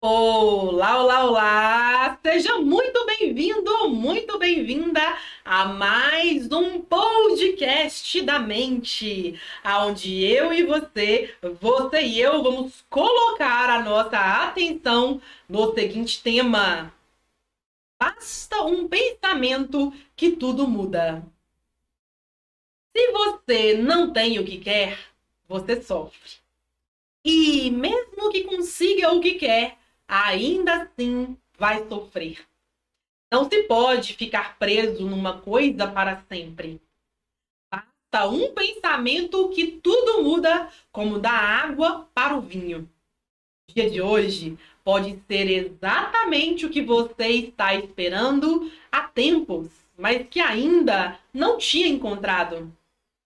Olá, olá, olá! Seja muito bem-vindo, muito bem-vinda a mais um podcast da mente, onde eu e você, você e eu vamos colocar a nossa atenção no seguinte tema: Basta um pensamento que tudo muda. Se você não tem o que quer, você sofre. E mesmo que consiga o que quer, ainda assim vai sofrer. Não se pode ficar preso numa coisa para sempre. Basta um pensamento que tudo muda, como da água para o vinho. O dia de hoje pode ser exatamente o que você está esperando há tempos, mas que ainda não tinha encontrado.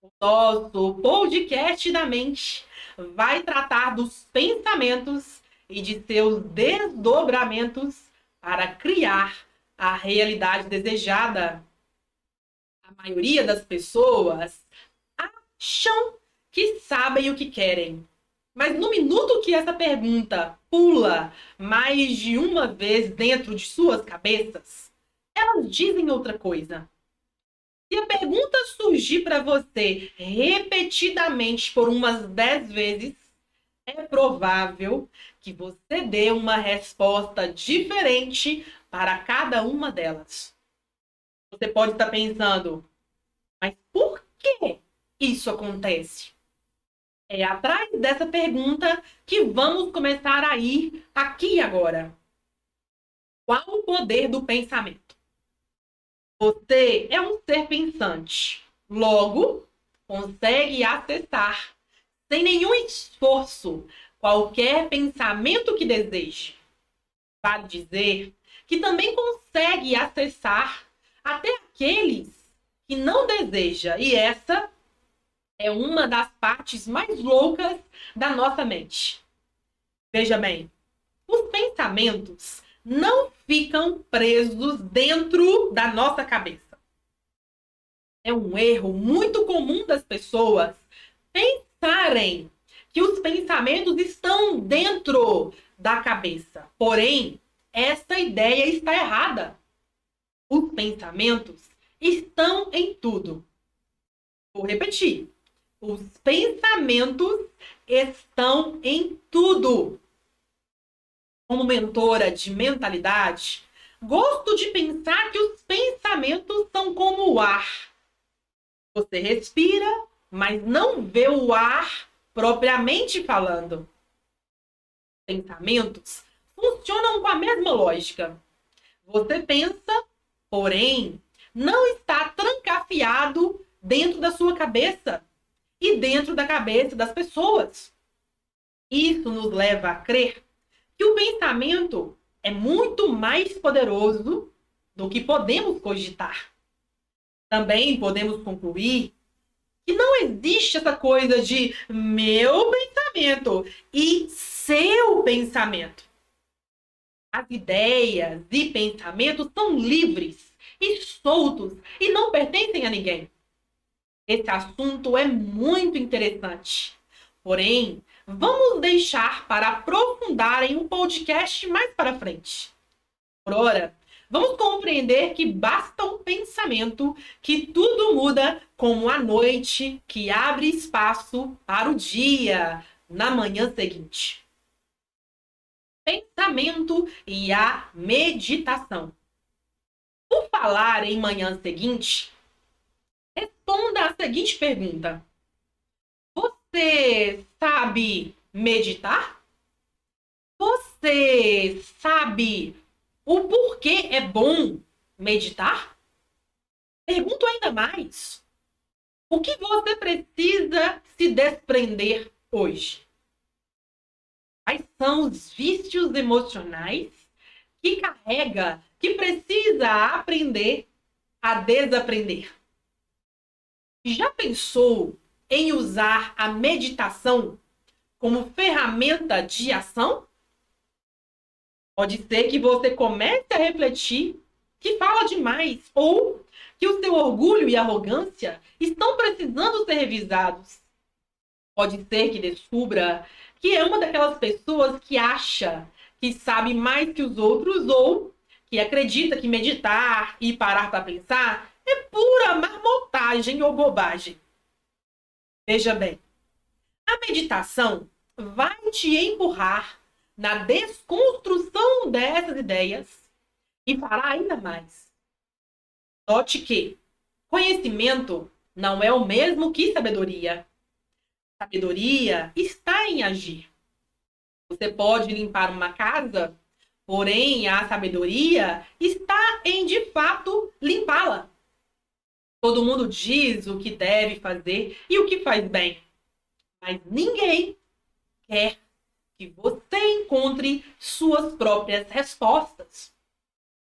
O nosso podcast da mente vai tratar dos pensamentos e de seus desdobramentos para criar a realidade desejada. A maioria das pessoas acham que sabem o que querem. Mas no minuto que essa pergunta pula mais de uma vez dentro de suas cabeças, elas dizem outra coisa. Se a pergunta surgir para você repetidamente por umas dez vezes, é provável que você dê uma resposta diferente para cada uma delas. Você pode estar pensando, mas por que isso acontece? É atrás dessa pergunta que vamos começar a ir aqui agora. Qual o poder do pensamento? Você é um ser pensante. Logo, consegue acessar sem nenhum esforço, qualquer pensamento que deseje. Vale dizer que também consegue acessar até aqueles que não deseja, e essa é uma das partes mais loucas da nossa mente. Veja bem, os pensamentos não ficam presos dentro da nossa cabeça. É um erro muito comum das pessoas pensarem que os pensamentos estão dentro da cabeça. Porém, essa ideia está errada. Os pensamentos estão em tudo. Vou repetir. Os pensamentos estão em tudo. Como mentora de mentalidade, gosto de pensar que os pensamentos são como o ar. Você respira, mas não vê o ar propriamente falando. Pensamentos funcionam com a mesma lógica. Você pensa, porém, não está trancafiado dentro da sua cabeça e dentro da cabeça das pessoas. Isso nos leva a crer que o pensamento é muito mais poderoso do que podemos cogitar. Também podemos concluir que não existe essa coisa de meu pensamento e seu pensamento. As ideias e pensamentos são livres e soltos e não pertencem a ninguém. Esse assunto é muito interessante. Porém, vamos deixar para aprofundar em um podcast mais para frente. Por ora, vamos compreender que basta um pensamento que tudo muda, como a noite que abre espaço para o dia na manhã seguinte. Pensamento e a meditação. Por falar em manhã seguinte, responda a seguinte pergunta: Você sabe meditar? Você sabe o porquê é bom meditar? Pergunto ainda mais. O que você precisa se desprender hoje? Quais são os vícios emocionais que carrega, que precisa aprender a desaprender? Já pensou em usar a meditação como ferramenta de ação? Pode ser que você comece a refletir que fala demais ou que o seu orgulho e arrogância estão precisando ser revisados. Pode ser que descubra que é uma daquelas pessoas que acha que sabe mais que os outros ou que acredita que meditar e parar para pensar é pura marmotagem ou bobagem. Veja bem, a meditação vai te empurrar na desconstrução dessas ideias e fará ainda mais. Note que conhecimento não é o mesmo que sabedoria. Sabedoria está em agir. Você pode limpar uma casa, porém a sabedoria está em de fato limpá-la. Todo mundo diz o que deve fazer e o que faz bem, mas ninguém quer que você encontre suas próprias respostas.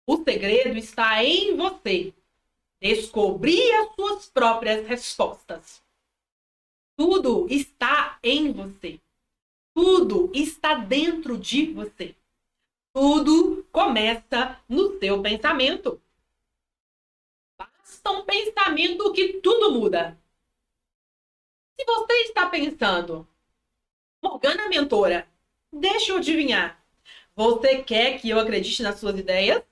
O segredo está em você descobrir as suas próprias respostas. Tudo está em você. Tudo está dentro de você. Tudo começa no seu pensamento. Basta um pensamento que tudo muda. Se você está pensando, Morgana mentora, deixa eu adivinhar. Você quer que eu acredite nas suas ideias?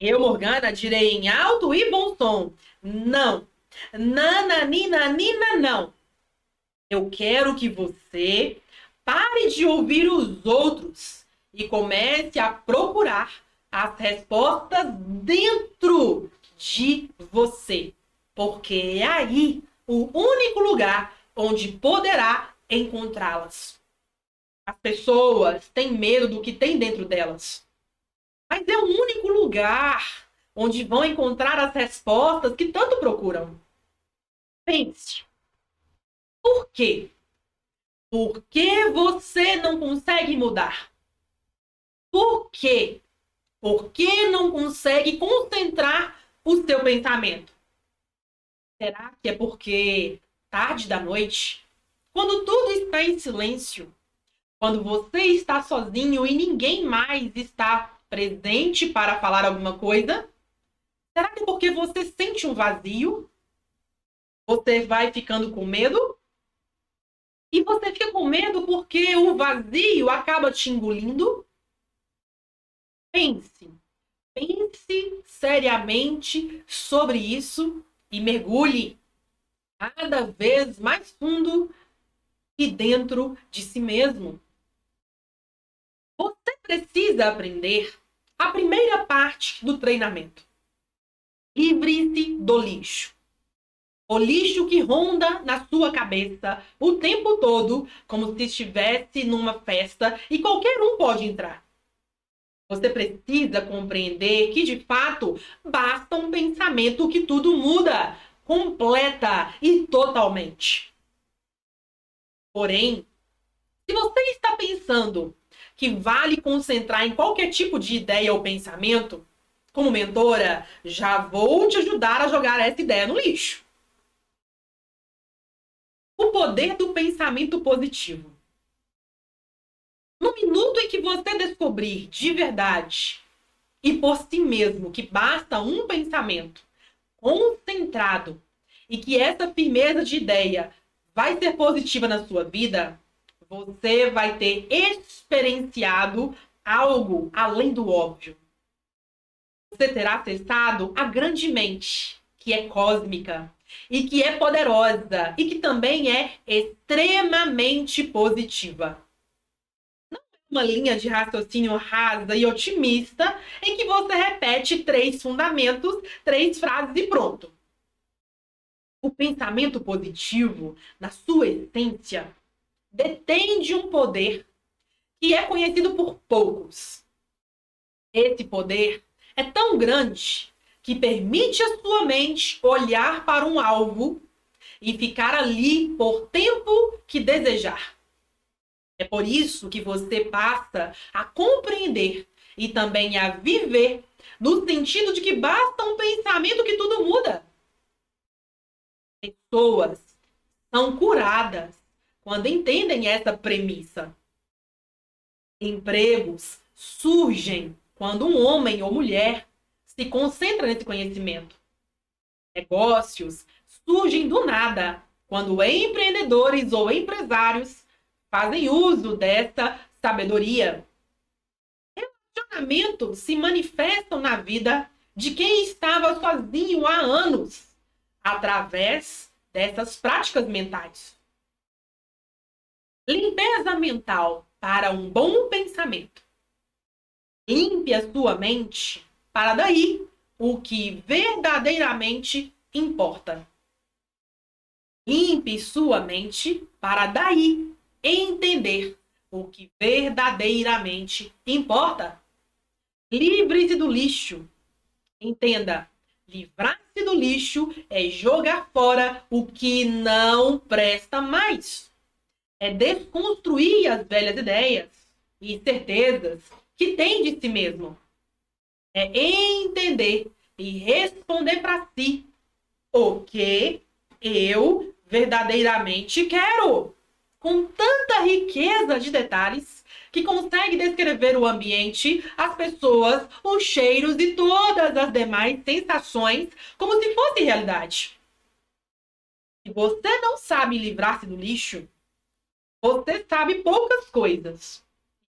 Eu, Morgana, direi em alto e bom som: não. Nana, nina, nina, não. Eu quero que você Pare de ouvir os outros e comece a procurar as respostas dentro de você, porque é aí o único lugar onde poderá encontrá-las. As pessoas têm medo do que tem dentro delas, mas é o único lugar onde vão encontrar as respostas que tanto procuram. Pense. Por quê? Por que você não consegue mudar? Por quê? Por que não consegue concentrar o seu pensamento? Será que é porque tarde da noite, quando tudo está em silêncio, quando você está sozinho e ninguém mais está presente para falar alguma coisa? Será que é porque você sente um vazio? Você vai ficando com medo? E você fica com medo porque o vazio acaba te engolindo? Pense. Pense seriamente sobre isso e mergulhe cada vez mais fundo e dentro de si mesmo. Precisa aprender a primeira parte do treinamento. Livre-se do lixo. O lixo que ronda na sua cabeça o tempo todo, como se estivesse numa festa e qualquer um pode entrar. Você precisa compreender que, de fato, basta um pensamento que tudo muda, completa e totalmente. Porém, se você está pensando que vale concentrar em qualquer tipo de ideia ou pensamento, como mentora, já vou te ajudar a jogar essa ideia no lixo. O poder do pensamento positivo. No minuto em que você descobrir de verdade e por si mesmo que basta um pensamento concentrado e que essa firmeza de ideia vai ser positiva na sua vida, você vai ter experienciado algo além do óbvio. Você terá acessado a grande mente, que é cósmica, e que é poderosa e que também é extremamente positiva. Não é uma linha de raciocínio rasa e otimista em que você repete três fundamentos, três frases e pronto. O pensamento positivo, na sua essência, detém de um poder que é conhecido por poucos. Esse poder é tão grande que permite à sua mente olhar para um alvo e ficar ali por tempo que desejar. É por isso que você passa a compreender e também a viver no sentido de que basta um pensamento que tudo muda. Pessoas são curadas quando entendem essa premissa. Empregos surgem quando um homem ou mulher se concentra nesse conhecimento. Negócios surgem do nada quando empreendedores ou empresários fazem uso dessa sabedoria. questionamentos se manifestam na vida de quem estava sozinho há anos, através dessas práticas mentais. Limpeza mental para um bom pensamento. Limpe a sua mente para daí o que verdadeiramente importa. Limpe sua mente para daí entender o que verdadeiramente importa. Livre-se do lixo. Entenda, livrar-se do lixo é jogar fora o que não presta mais. É desconstruir as velhas ideias e certezas que tem de si mesmo. É entender e responder para si o que eu verdadeiramente quero. Com tanta riqueza de detalhes que consegue descrever o ambiente, as pessoas, os cheiros e todas as demais sensações como se fosse realidade. Se você não sabe livrar-se do lixo, você sabe poucas coisas.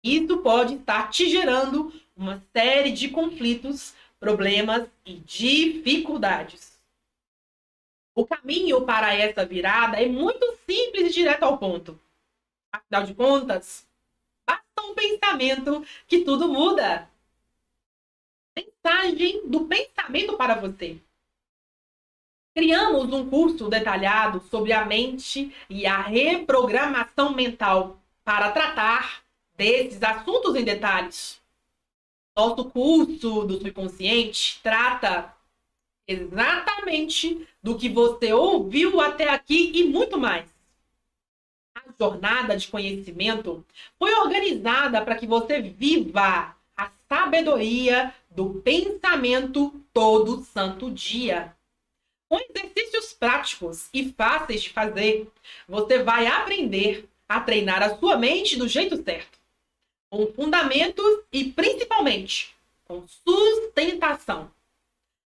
Isso pode estar te gerando uma série de conflitos, problemas e dificuldades. O caminho para essa virada é muito simples e direto ao ponto. Afinal de contas, basta um pensamento que tudo muda. Mensagem do pensamento para você. Criamos um curso detalhado sobre a mente e a reprogramação mental para tratar desses assuntos em detalhes. Nosso curso do subconsciente trata exatamente do que você ouviu até aqui e muito mais. A jornada de conhecimento foi organizada para que você viva a sabedoria do pensamento todo santo dia. Com exercícios práticos e fáceis de fazer, você vai aprender a treinar a sua mente do jeito certo com fundamentos e principalmente com sustentação.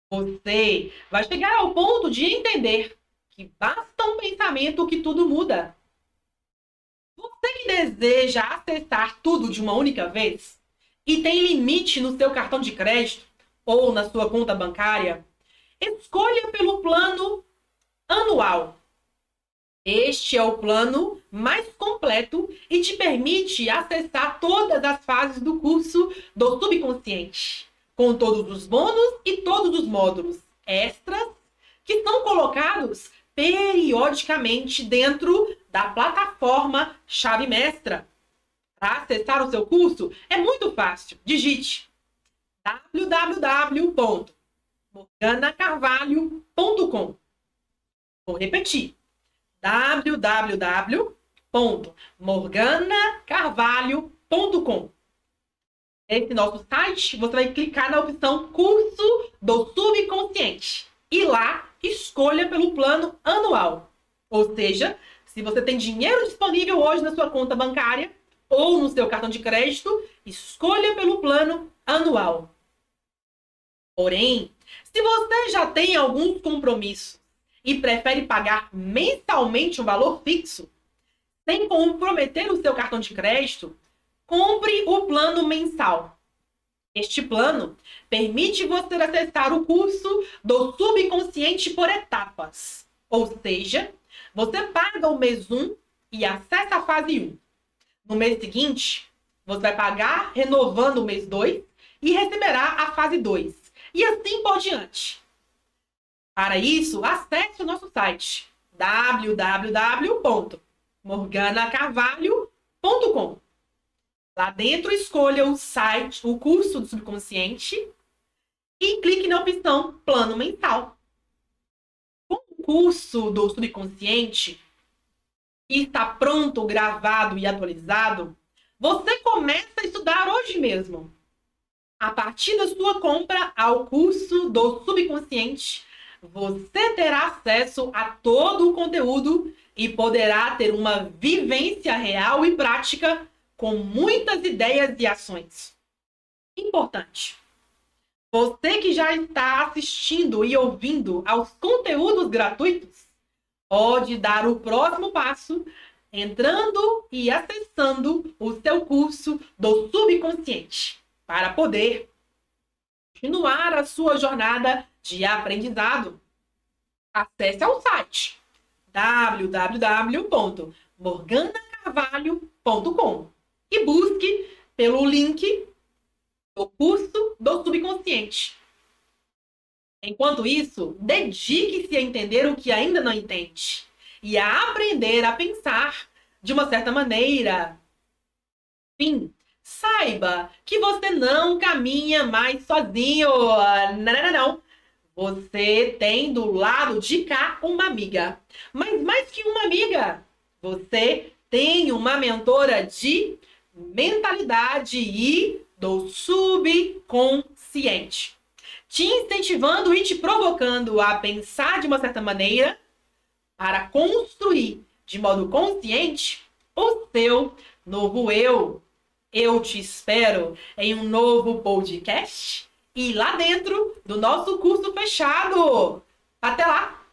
Você vai chegar ao ponto de entender que basta um pensamento que tudo muda. Você que deseja acessar tudo de uma única vez e tem limite no seu cartão de crédito ou na sua conta bancária, escolha pelo plano anual este é o plano mais completo e te permite acessar todas as fases do curso do subconsciente, com todos os bônus e todos os módulos extras que são colocados periodicamente dentro da plataforma Chave Mestra. Para acessar o seu curso é muito fácil. Digite www.morganacarvalho.com. Vou repetir www.morganacarvalho.com. Esse nosso site, você vai clicar na opção Curso do Subconsciente e lá escolha pelo plano anual. Ou seja, se você tem dinheiro disponível hoje na sua conta bancária ou no seu cartão de crédito, escolha pelo plano anual. Porém, se você já tem alguns compromissos e prefere pagar mensalmente um valor fixo, sem comprometer o seu cartão de crédito, compre o plano mensal. Este plano permite você acessar o curso do subconsciente por etapas. Ou seja, você paga o mês 1 e acessa a fase 1. No mês seguinte, você vai pagar renovando o mês 2 e receberá a fase 2. E assim por diante. Para isso, acesse o nosso site www.morganacarvalho.com. Lá dentro, escolha o site, o curso do subconsciente e clique na opção Plano Mental. Com o curso do subconsciente está pronto, gravado e atualizado, você começa a estudar hoje mesmo. A partir da sua compra ao curso do subconsciente, você terá acesso a todo o conteúdo e poderá ter uma vivência real e prática com muitas ideias e ações. Importante. Você que já está assistindo e ouvindo aos conteúdos gratuitos, pode dar o próximo passo entrando e acessando o seu curso do subconsciente. Para poder continuar a sua jornada de aprendizado. Acesse ao site www.morganacarvalho.com e busque pelo link do curso do subconsciente. Enquanto isso, dedique-se a entender o que ainda não entende e a aprender a pensar de uma certa maneira. Fim. Saiba que você não caminha mais sozinho. Não, não, não. Você tem do lado de cá uma amiga. Mas mais que uma amiga, você tem uma mentora de mentalidade e do subconsciente. Te incentivando e te provocando a pensar de uma certa maneira para construir de modo consciente o seu novo eu. Eu te espero em um novo podcast e lá dentro do nosso curso fechado. Até lá!